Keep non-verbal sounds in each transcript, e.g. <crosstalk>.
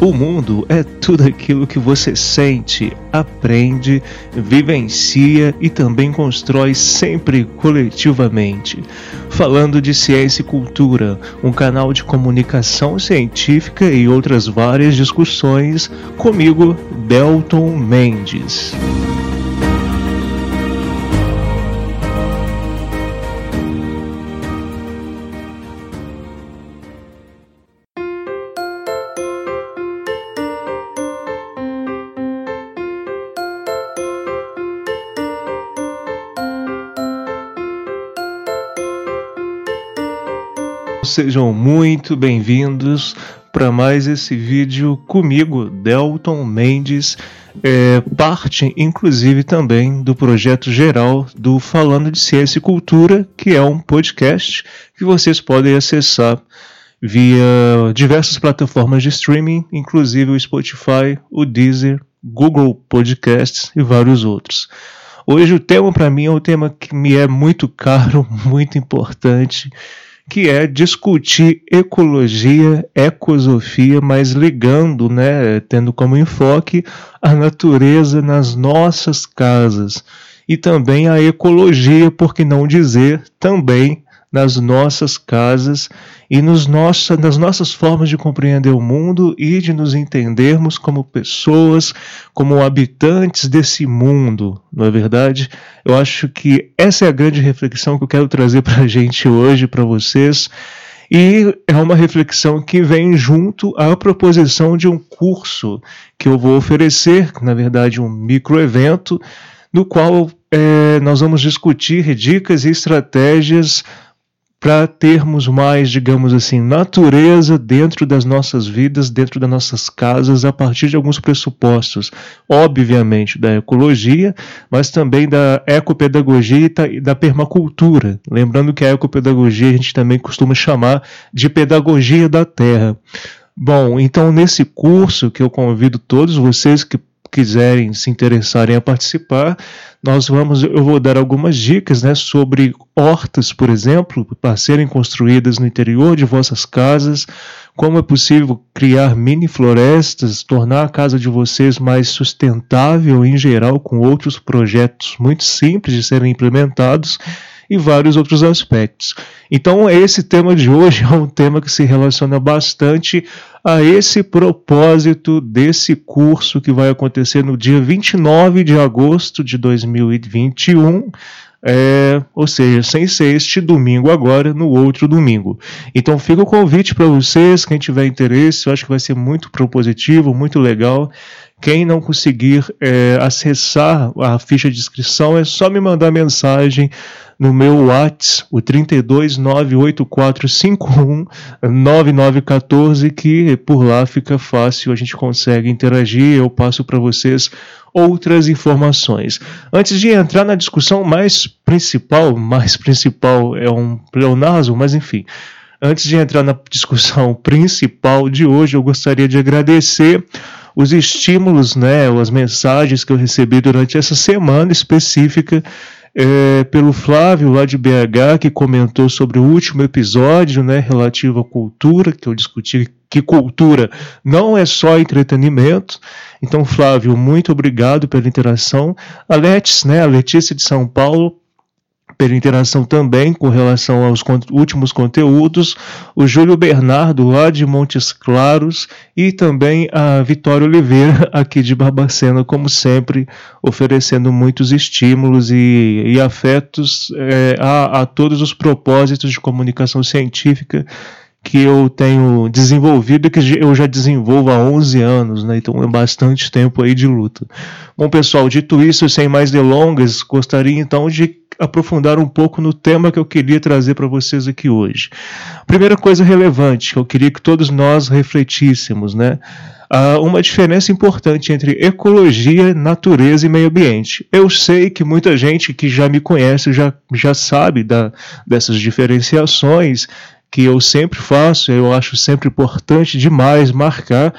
O mundo é tudo aquilo que você sente, aprende, vivencia e também constrói sempre coletivamente. Falando de ciência e cultura, um canal de comunicação científica e outras várias discussões, comigo, Delton Mendes. Sejam muito bem-vindos para mais esse vídeo comigo, Delton Mendes, é, parte inclusive também do projeto geral do Falando de Ciência e Cultura, que é um podcast que vocês podem acessar via diversas plataformas de streaming, inclusive o Spotify, o Deezer, Google Podcasts e vários outros. Hoje o tema para mim é um tema que me é muito caro, <laughs> muito importante que é discutir ecologia, ecosofia, mas ligando, né, tendo como enfoque a natureza nas nossas casas e também a ecologia, por que não dizer também nas nossas casas e nos nossa, nas nossas formas de compreender o mundo e de nos entendermos como pessoas, como habitantes desse mundo, não é verdade? Eu acho que essa é a grande reflexão que eu quero trazer para a <laughs> gente hoje, para vocês. E é uma reflexão que vem junto à proposição de um curso que eu vou oferecer, na verdade, um microevento, no qual é, nós vamos discutir dicas e estratégias para termos mais, digamos assim, natureza dentro das nossas vidas, dentro das nossas casas, a partir de alguns pressupostos, obviamente da ecologia, mas também da ecopedagogia e da permacultura. Lembrando que a ecopedagogia a gente também costuma chamar de pedagogia da terra. Bom, então nesse curso que eu convido todos vocês que quiserem se interessarem a participar, nós vamos, eu vou dar algumas dicas, né, sobre hortas, por exemplo, para serem construídas no interior de vossas casas, como é possível criar mini florestas, tornar a casa de vocês mais sustentável em geral, com outros projetos muito simples de serem implementados e vários outros aspectos. Então, esse tema de hoje <laughs> é um tema que se relaciona bastante a esse propósito desse curso que vai acontecer no dia 29 de agosto de 2021. É, ou seja, sem ser este domingo agora, no outro domingo. Então fica o convite para vocês, quem tiver interesse, eu acho que vai ser muito propositivo, muito legal. Quem não conseguir é, acessar a ficha de inscrição é só me mandar mensagem no meu WhatsApp, o 32984519914, que por lá fica fácil, a gente consegue interagir, eu passo para vocês outras informações. Antes de entrar na discussão mais principal, mais principal é um pleonasmo, mas enfim, antes de entrar na discussão <laughs> principal de hoje, eu gostaria de agradecer os estímulos, né, as mensagens que eu recebi durante essa semana específica é, pelo Flávio lá de BH, que comentou sobre o último episódio, né, relativo à cultura, que eu discuti que cultura não é só entretenimento. Então, Flávio, muito obrigado pela interação. A Letis, né, a Letícia de São Paulo, pela interação também com relação aos últimos conteúdos, o Júlio Bernardo, lá de Montes Claros, e também a Vitória Oliveira, <laughs> aqui de Barbacena, como sempre, oferecendo muitos estímulos e, e afetos é, a, a todos os propósitos de comunicação científica que eu tenho desenvolvido e que eu já desenvolvo há 11 anos, né? Então é bastante tempo aí de luta. Bom, pessoal, dito isso, sem mais delongas, gostaria então de aprofundar um pouco no tema que eu queria trazer para vocês aqui hoje. Primeira coisa relevante que eu queria que todos nós refletíssemos, né? Uma diferença importante entre ecologia, natureza e meio ambiente. Eu sei que muita gente que já me conhece já, já sabe da, dessas diferenciações que eu sempre faço, eu acho sempre importante demais marcar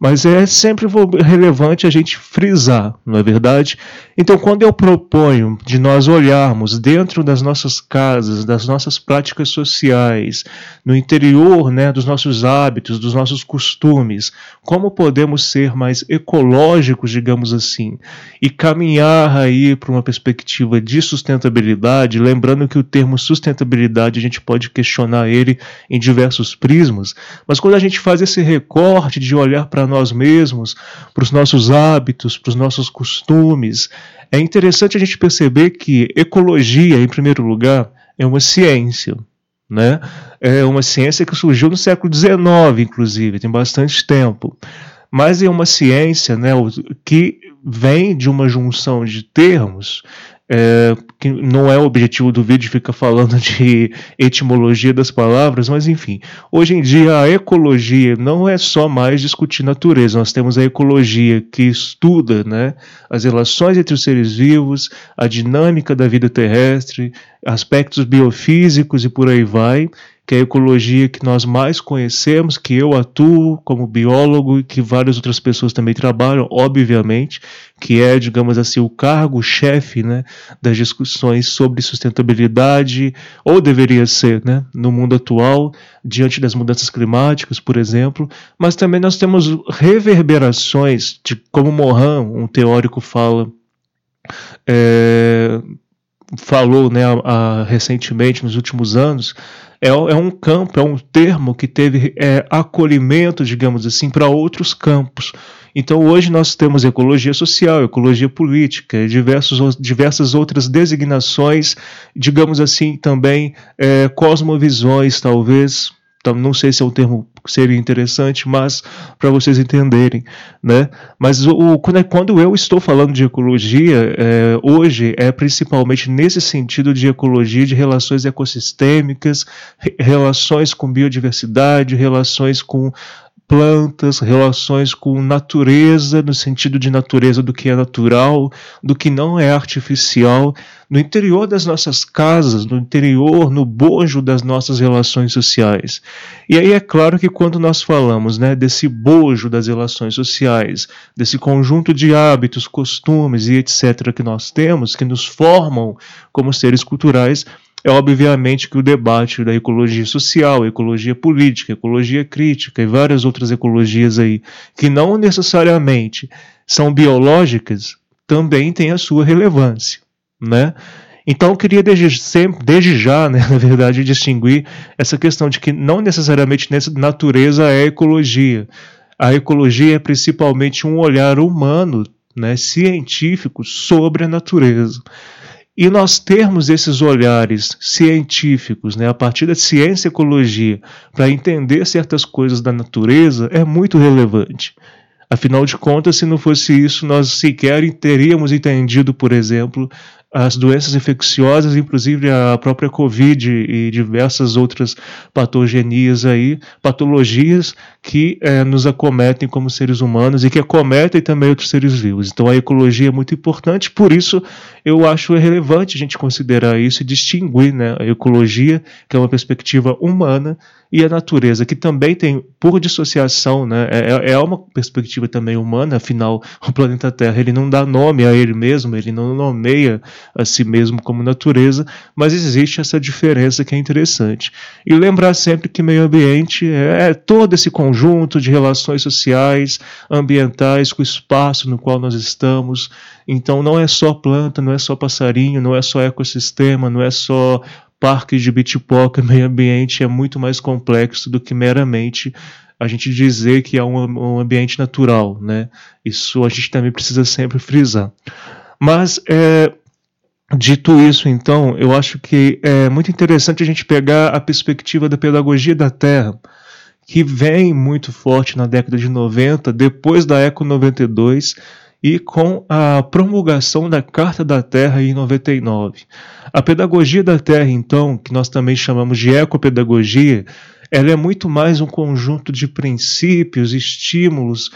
mas é sempre relevante a gente frisar, não é verdade? Então, quando eu proponho de nós olharmos dentro das nossas casas, das nossas práticas sociais, no interior né, dos nossos hábitos, dos nossos costumes, como podemos ser mais ecológicos, digamos assim, e caminhar aí para uma perspectiva de sustentabilidade, lembrando que o termo sustentabilidade a gente pode questionar ele em diversos prismas, mas quando a gente faz esse recorte de olhar para nós mesmos, para os nossos hábitos, para os nossos costumes. É interessante a gente perceber que ecologia, em primeiro lugar, é uma ciência. Né? É uma ciência que surgiu no século XIX, inclusive, tem bastante tempo. Mas é uma ciência né, que vem de uma junção de termos é, que não é o objetivo do vídeo ficar falando de etimologia das palavras, mas enfim, hoje em dia a ecologia não é só mais discutir natureza, nós temos a ecologia que estuda né, as relações entre os seres vivos, a dinâmica da vida terrestre, aspectos biofísicos e por aí vai, que é a ecologia que nós mais conhecemos, que eu atuo como biólogo e que várias outras pessoas também trabalham, obviamente, que é, digamos assim, o cargo-chefe né, das discussões sobre sustentabilidade, ou deveria ser, né, no mundo atual, diante das mudanças climáticas, por exemplo, mas também nós temos reverberações de como Morin, um teórico, fala. É, falou né, a, a, recentemente, nos últimos anos, é, é um campo, é um termo que teve é, acolhimento, digamos assim, para outros campos. Então hoje nós temos ecologia social, ecologia política, diversos, diversas outras designações, digamos assim, também é, cosmovisões, talvez, não sei se é um termo seria interessante, mas para vocês entenderem, né? Mas o, quando, é, quando eu estou falando de ecologia, é, hoje é principalmente nesse sentido de ecologia de relações ecossistêmicas, relações com biodiversidade, relações com plantas, relações com natureza, no sentido de natureza do que é natural, do que não é artificial, no interior das nossas casas, no interior, no bojo das nossas relações sociais. E aí é claro que quando nós falamos né, desse bojo das relações sociais, desse conjunto de hábitos, costumes e etc. que nós temos, que nos formam como seres culturais, é obviamente que o debate da ecologia social, ecologia política, ecologia crítica e várias outras ecologias aí, que não necessariamente são biológicas, também tem a sua relevância, né? Então eu queria desde, sempre, desde já, <laughs> né, na verdade, distinguir essa questão de que não necessariamente natureza é ecologia. A ecologia é principalmente um olhar humano, né, científico sobre a natureza. E nós termos esses olhares científicos, né, a partir da ciência e ecologia, para entender certas coisas da natureza, é muito relevante. Afinal de contas, se não fosse isso, nós sequer teríamos entendido, por exemplo, as doenças infecciosas, inclusive a própria Covid e diversas outras patogenias aí, patologias que é, nos acometem como seres humanos e que acometem também outros seres vivos. Então a ecologia é muito importante, por isso eu acho relevante a gente considerar isso e distinguir né, a ecologia, que é uma perspectiva humana, e a natureza, que também tem, por dissociação, né, é, é uma perspectiva também humana, afinal, <laughs> o planeta Terra ele não dá nome a ele mesmo, ele não nomeia a si mesmo como natureza, mas existe essa diferença que é interessante. E lembrar sempre que meio ambiente é, é todo esse conjunto de relações sociais, ambientais, com o espaço no qual nós estamos. Então não é só planta, não é só passarinho, não é só ecossistema, não é só parque de Bitpoca, <laughs> meio ambiente, é muito mais complexo do que meramente a gente dizer que é um, um ambiente natural, né? Isso a gente também precisa sempre frisar. Mas, é, dito isso, então, eu acho que é muito interessante a gente pegar a perspectiva da pedagogia da Terra, que vem muito forte na década de 90, depois da Eco 92, e com a promulgação da Carta da Terra em 99. A pedagogia da Terra, então, que nós também chamamos de ecopedagogia, ela é muito mais um conjunto de princípios, estímulos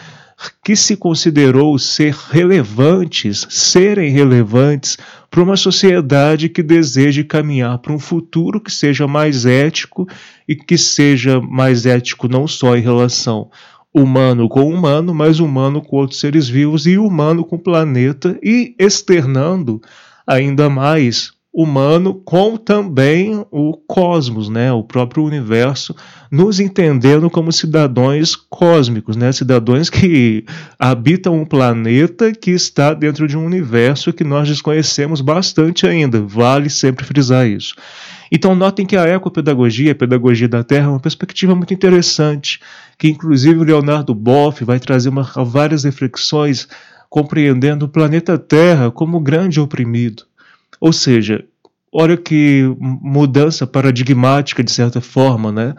que se considerou ser relevantes, serem relevantes para uma sociedade que deseje caminhar para um futuro que seja mais ético e que seja mais ético não só em relação humano com humano, mas humano com outros seres vivos e humano com o planeta e externando ainda mais humano com também o cosmos, né, o próprio universo, nos entendendo como cidadãos cósmicos, né, cidadãos que <laughs> habitam um planeta que está dentro de um universo que nós desconhecemos bastante ainda. Vale sempre frisar isso. Então notem que a ecopedagogia, a pedagogia da Terra, é uma perspectiva muito interessante, que inclusive o Leonardo Boff vai trazer uma, várias reflexões compreendendo o planeta Terra como grande oprimido ou seja, olha que mudança paradigmática de certa forma, né?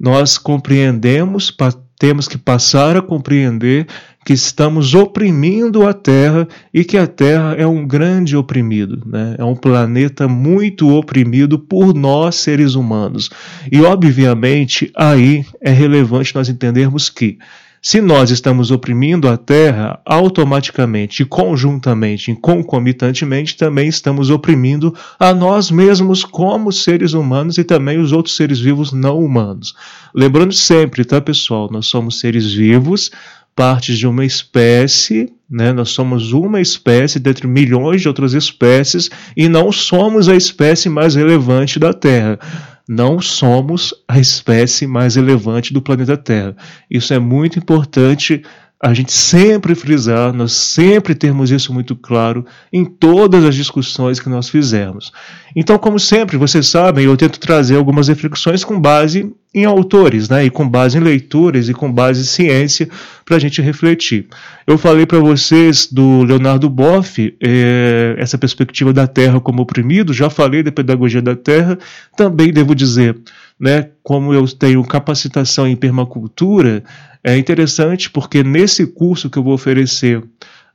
Nós compreendemos, temos que passar a compreender que estamos oprimindo a Terra e que a Terra é um grande oprimido, né? é um planeta muito oprimido por nós, seres humanos. E, obviamente, aí é relevante nós entendermos que se nós estamos oprimindo a Terra, automaticamente, conjuntamente e concomitantemente, também estamos oprimindo a nós mesmos como seres humanos e também os outros seres vivos não humanos. Lembrando sempre, tá, pessoal? Nós somos seres vivos, partes de uma espécie, né? Nós somos uma espécie dentre milhões de outras espécies e não somos a espécie mais relevante da Terra não somos a espécie mais relevante do planeta Terra. Isso é muito importante a gente sempre frisar, nós sempre termos isso muito claro em todas as discussões que nós fizermos. Então, como sempre, vocês sabem, eu tento trazer algumas reflexões com base em autores, né, e com base em leituras e com base em ciência para a gente refletir. Eu falei para vocês do Leonardo Boff, é, essa perspectiva da Terra como oprimido, já falei da pedagogia da Terra, também devo dizer, né, como eu tenho capacitação em permacultura, é interessante porque nesse curso que eu vou oferecer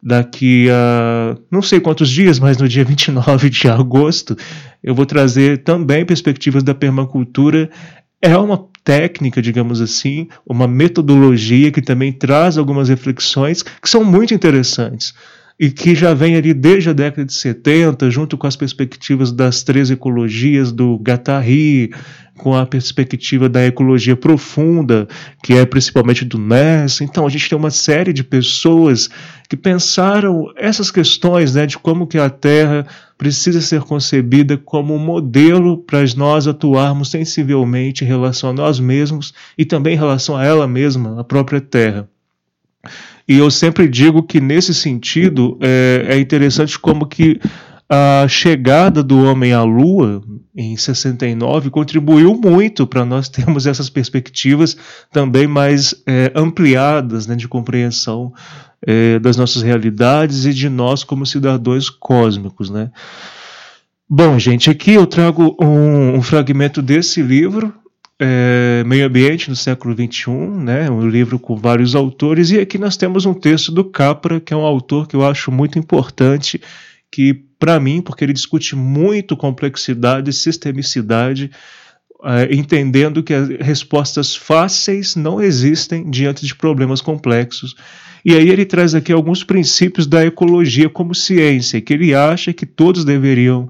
daqui a não sei quantos dias, mas no dia <laughs> 29 de agosto, eu vou trazer também perspectivas da permacultura. É uma técnica, digamos assim, uma metodologia que também traz algumas reflexões que são muito interessantes e que já vem ali desde a década de 70, junto com as perspectivas das três ecologias do Guattari, com a perspectiva da ecologia profunda, que é principalmente do Ness. Então a gente tem uma série de pessoas que pensaram essas questões, né, de como que a Terra precisa ser concebida como um modelo para nós atuarmos sensivelmente em relação a nós mesmos e também em relação a ela mesma, a própria Terra. E eu sempre digo que nesse sentido é, é interessante como que a chegada do homem à Lua em 69 contribuiu muito para nós <laughs> termos essas perspectivas também mais é, ampliadas né, de compreensão é, das nossas realidades e de nós como cidadãos cósmicos, né? Bom, gente, aqui eu trago um, um fragmento desse livro é, Meio Ambiente no século XXI, né, um livro com vários autores, e aqui nós temos um texto do Capra, que é um autor que eu acho muito importante, que para mim, porque ele discute muito complexidade e sistemicidade, é, entendendo que as respostas fáceis não existem diante de problemas complexos. E aí ele traz aqui alguns princípios da ecologia como ciência, que ele acha que todos deveriam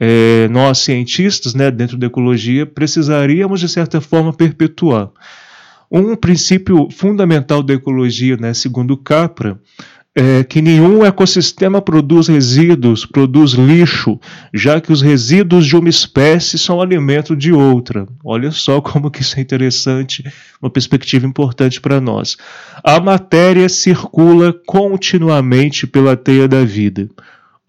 é, nós cientistas, né, dentro da ecologia, precisaríamos de certa forma perpetuar. Um princípio fundamental da ecologia, né, segundo Capra, é que nenhum ecossistema produz resíduos, produz lixo, já que os resíduos de uma espécie são alimento de outra. Olha só <laughs> como que isso é interessante, uma perspectiva importante para nós. A matéria circula continuamente pela teia da vida.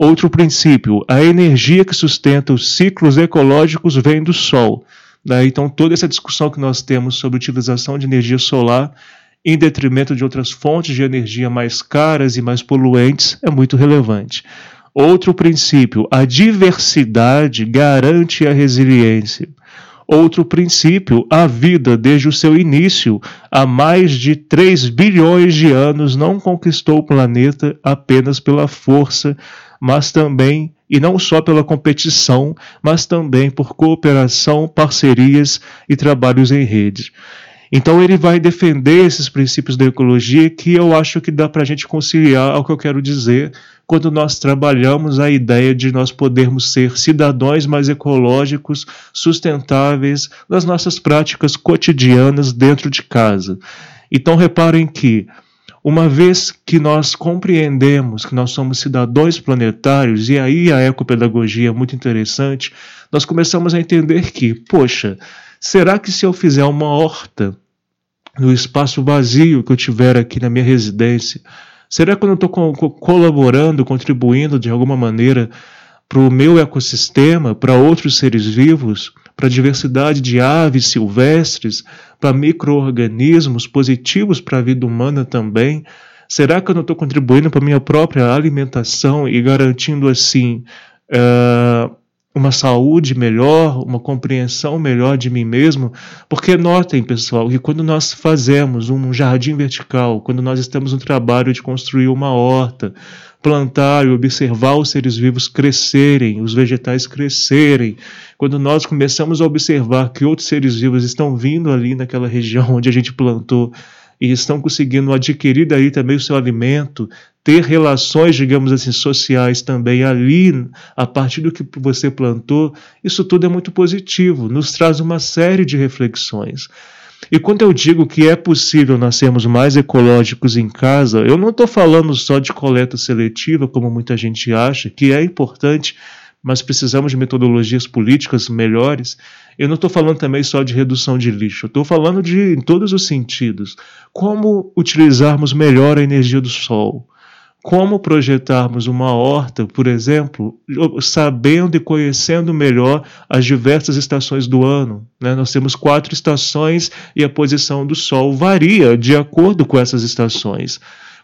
Outro princípio, a energia que sustenta os ciclos ecológicos vem do Sol. Né? Então, toda essa discussão que nós temos sobre utilização de energia solar em detrimento de outras fontes de energia mais caras e mais poluentes é muito relevante. Outro princípio, a diversidade garante a resiliência. Outro princípio, a vida, desde o seu início, há mais de 3 bilhões de anos, não conquistou o planeta apenas pela força mas também, e não só pela competição, mas também por cooperação, parcerias e trabalhos em rede. Então ele vai defender esses princípios da ecologia que eu acho que dá para a gente conciliar ao que eu quero dizer quando nós trabalhamos a ideia de nós podermos ser cidadãos mais ecológicos, sustentáveis nas nossas práticas cotidianas dentro de casa. Então reparem que uma vez que nós compreendemos que nós somos cidadãos planetários, e aí a ecopedagogia é muito interessante, nós começamos a entender que, poxa, será que se eu fizer uma horta no espaço vazio que eu tiver aqui na minha residência, será que eu não estou co colaborando, contribuindo de alguma maneira para o meu ecossistema, para outros seres vivos, para a diversidade de aves silvestres, para micro-organismos positivos para a vida humana também? Será que eu não estou contribuindo para a minha própria alimentação e garantindo assim uh, uma saúde melhor, uma compreensão melhor de mim mesmo? Porque notem, pessoal, que quando nós fazemos um jardim vertical, quando nós estamos no trabalho de construir uma horta, plantar e observar os seres vivos crescerem, os vegetais crescerem, quando nós começamos a observar que outros seres vivos estão vindo ali naquela região onde a gente plantou e estão conseguindo adquirir daí também o seu alimento, ter relações, digamos assim, sociais também ali, a partir do que você plantou, isso tudo é muito positivo, nos traz uma série de reflexões. E quando eu digo que é possível nós sermos mais ecológicos em casa, eu não estou falando só de coleta seletiva, como muita gente acha, que é importante, mas precisamos de metodologias políticas melhores. Eu não estou falando também só de redução de lixo, estou falando de em todos os sentidos. Como utilizarmos melhor a energia do sol, como projetarmos uma horta, por exemplo, sabendo e conhecendo melhor as diversas estações do ano. Né? Nós temos quatro estações e a posição do Sol varia de acordo com essas estações.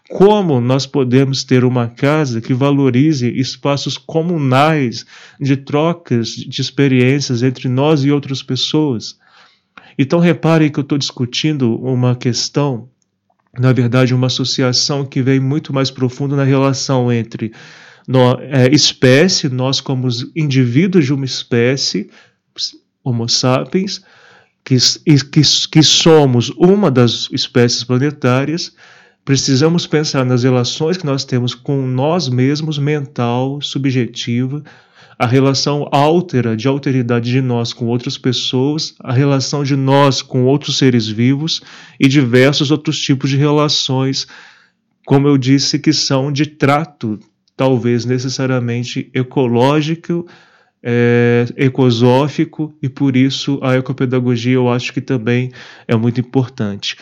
Como nós podemos ter uma casa que valorize espaços comunais de trocas de experiências entre nós e outras pessoas? Então, reparem que eu estou discutindo uma questão na verdade, uma associação que vem muito mais profunda na relação entre no, é, espécie, nós como indivíduos de uma espécie, Homo sapiens, que, que, que somos uma das espécies planetárias, precisamos pensar nas relações que nós temos com nós mesmos, mental, subjetiva, a relação altera de alteridade de nós com outras pessoas, a relação de nós com outros seres vivos e diversos outros tipos de relações, como eu disse, que são de trato, talvez necessariamente ecológico, é, ecosófico, e por isso a ecopedagogia eu acho que também é muito importante.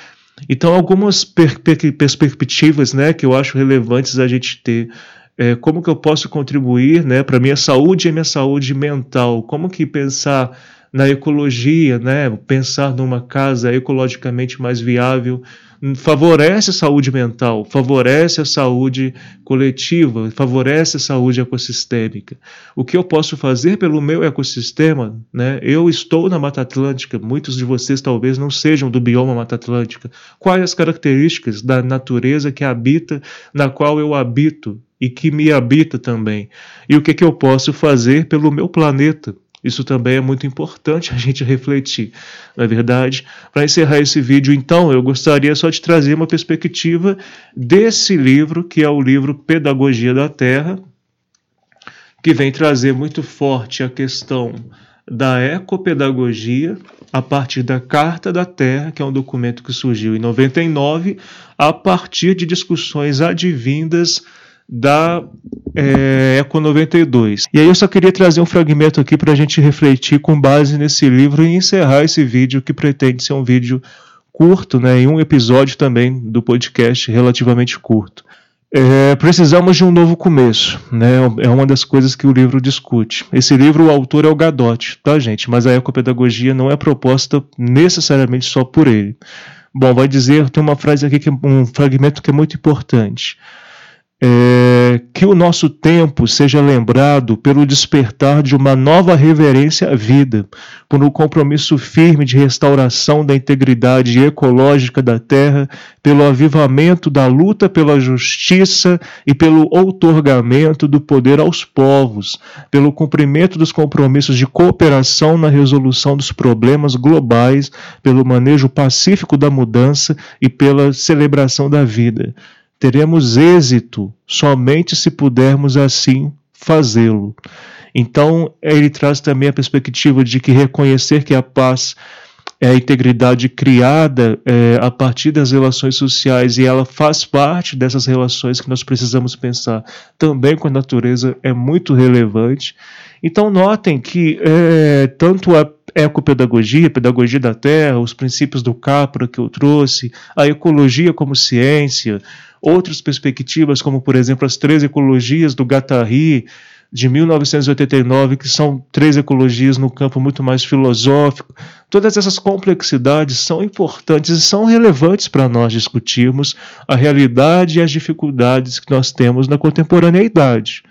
Então, algumas per perspectivas né, que eu acho relevantes a gente ter é, como que eu posso contribuir né, para a minha saúde e minha saúde mental, como que pensar na ecologia, né, pensar numa casa ecologicamente mais viável, favorece a saúde mental, favorece a saúde coletiva, favorece a saúde ecossistêmica. O que eu posso fazer pelo meu ecossistema? Né? Eu estou na Mata Atlântica, muitos de vocês talvez não sejam do bioma Mata Atlântica. Quais as características da natureza que habita, na qual eu habito? E que me habita também. E o que, que eu posso fazer pelo meu planeta? Isso também é muito importante <laughs> a gente refletir, não é verdade? Para encerrar esse vídeo, então, eu gostaria só de trazer uma perspectiva desse livro, que é o livro Pedagogia da Terra, que vem trazer muito forte a questão da ecopedagogia a partir da Carta da Terra, que é um documento que surgiu em 99, a partir de discussões advindas da é, Eco 92. E aí eu só queria trazer um fragmento aqui para a gente refletir com base nesse livro e encerrar esse vídeo que pretende ser um vídeo curto, né, em um episódio também do podcast relativamente curto. É, precisamos de um novo começo, né? É uma das coisas que o livro discute. Esse livro, o autor é o Gadot, tá, gente? Mas a ecopedagogia não é proposta necessariamente só por ele. Bom, vai dizer, tem uma frase aqui que um fragmento que é muito importante é, que o nosso tempo seja lembrado pelo despertar de uma nova reverência à vida, por um compromisso firme de restauração da integridade ecológica da terra, pelo avivamento da luta pela justiça e pelo outorgamento do poder aos povos, pelo cumprimento dos compromissos de cooperação na resolução dos problemas globais, pelo manejo pacífico da mudança e pela celebração da vida teremos êxito somente se pudermos assim fazê-lo. Então, ele traz também a perspectiva de que reconhecer que a paz é a integridade criada é, a partir das relações sociais e ela faz parte dessas relações que nós precisamos pensar também com a natureza é muito relevante. Então notem que é, tanto a ecopedagogia, pedagogia da terra, os princípios do Capra que eu trouxe, a ecologia como ciência, outras perspectivas como por exemplo as três ecologias do Guattari, de 1989, que são três ecologias no campo muito mais filosófico. Todas essas complexidades são importantes e são relevantes para nós discutirmos a realidade e as dificuldades que nós temos na contemporaneidade.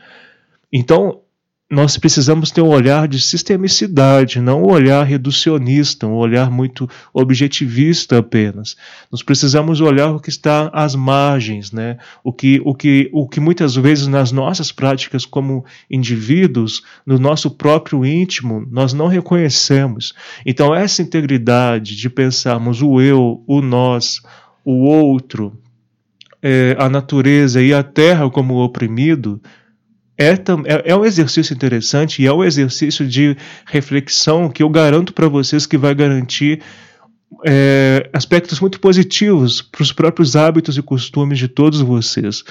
Então, nós precisamos ter um olhar de sistemicidade, não um olhar reducionista, um olhar muito objetivista apenas. Nós precisamos olhar o que está às margens, né? o, que, o, que, o que muitas vezes nas nossas práticas como indivíduos, no nosso próprio íntimo, nós não reconhecemos. Então, essa integridade de pensarmos o eu, o nós, o outro, é, a natureza e a terra como oprimido, é, é, é um exercício interessante e é um exercício de reflexão que eu garanto para vocês que vai garantir é, aspectos muito positivos para os próprios hábitos e costumes de todos vocês.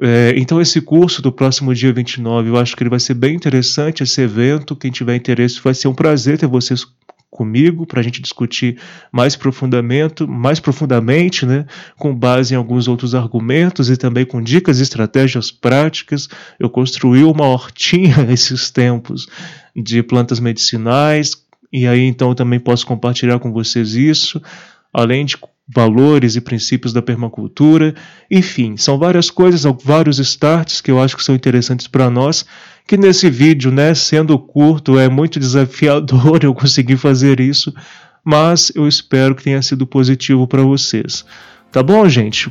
É, então, esse curso do próximo dia 29, eu acho que ele vai ser bem interessante. Esse evento, quem tiver interesse, vai ser um prazer ter vocês comigo para a gente discutir mais profundamente, mais profundamente, né, com base em alguns outros argumentos e também com dicas e estratégias práticas. Eu construí uma hortinha <laughs> nesses tempos de plantas medicinais e aí então eu também posso compartilhar com vocês isso, além de valores e princípios da permacultura. Enfim, são várias coisas, vários starts que eu acho que são interessantes para nós que nesse vídeo, né, sendo curto, é muito desafiador <laughs> eu conseguir fazer isso, mas eu espero que tenha sido positivo para vocês. Tá bom, gente?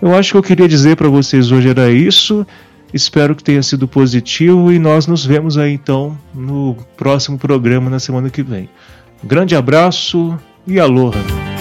Eu acho que eu queria dizer para vocês hoje era isso. Espero que tenha sido positivo e nós nos vemos aí então no próximo programa na semana que vem. Grande abraço e aloha!